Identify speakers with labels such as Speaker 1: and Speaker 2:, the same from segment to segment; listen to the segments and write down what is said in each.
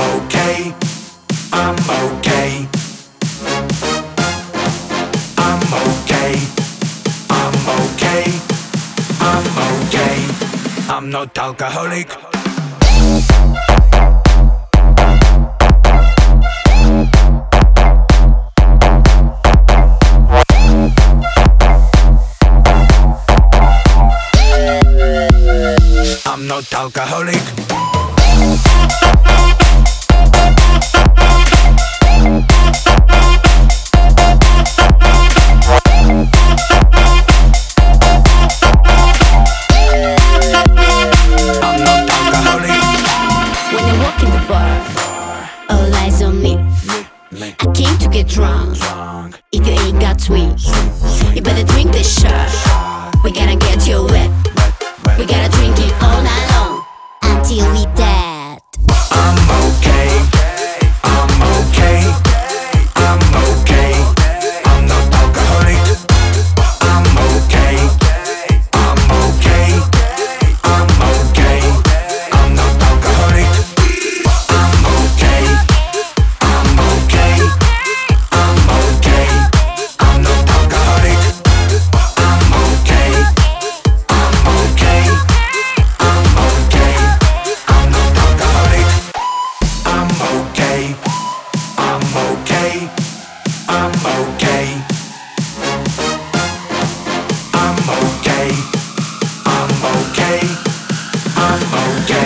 Speaker 1: okay. I'm okay. I'm okay. I'm okay. I'm okay. I'm not alcoholic. I'm not alcoholic.
Speaker 2: Get drunk. If you ain't got sweet, you better drink this shot. We gonna get you wet.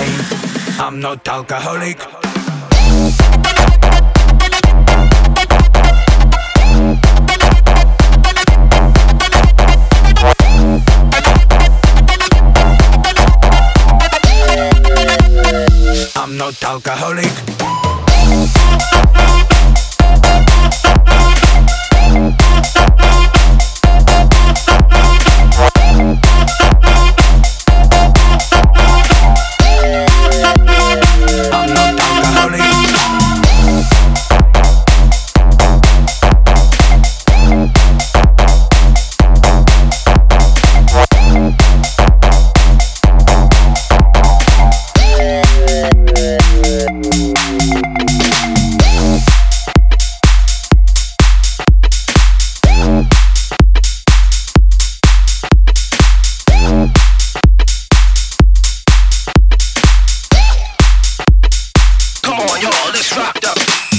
Speaker 1: I'm not alcoholic. I'm not alcoholic.
Speaker 3: Y'all, let's rock up.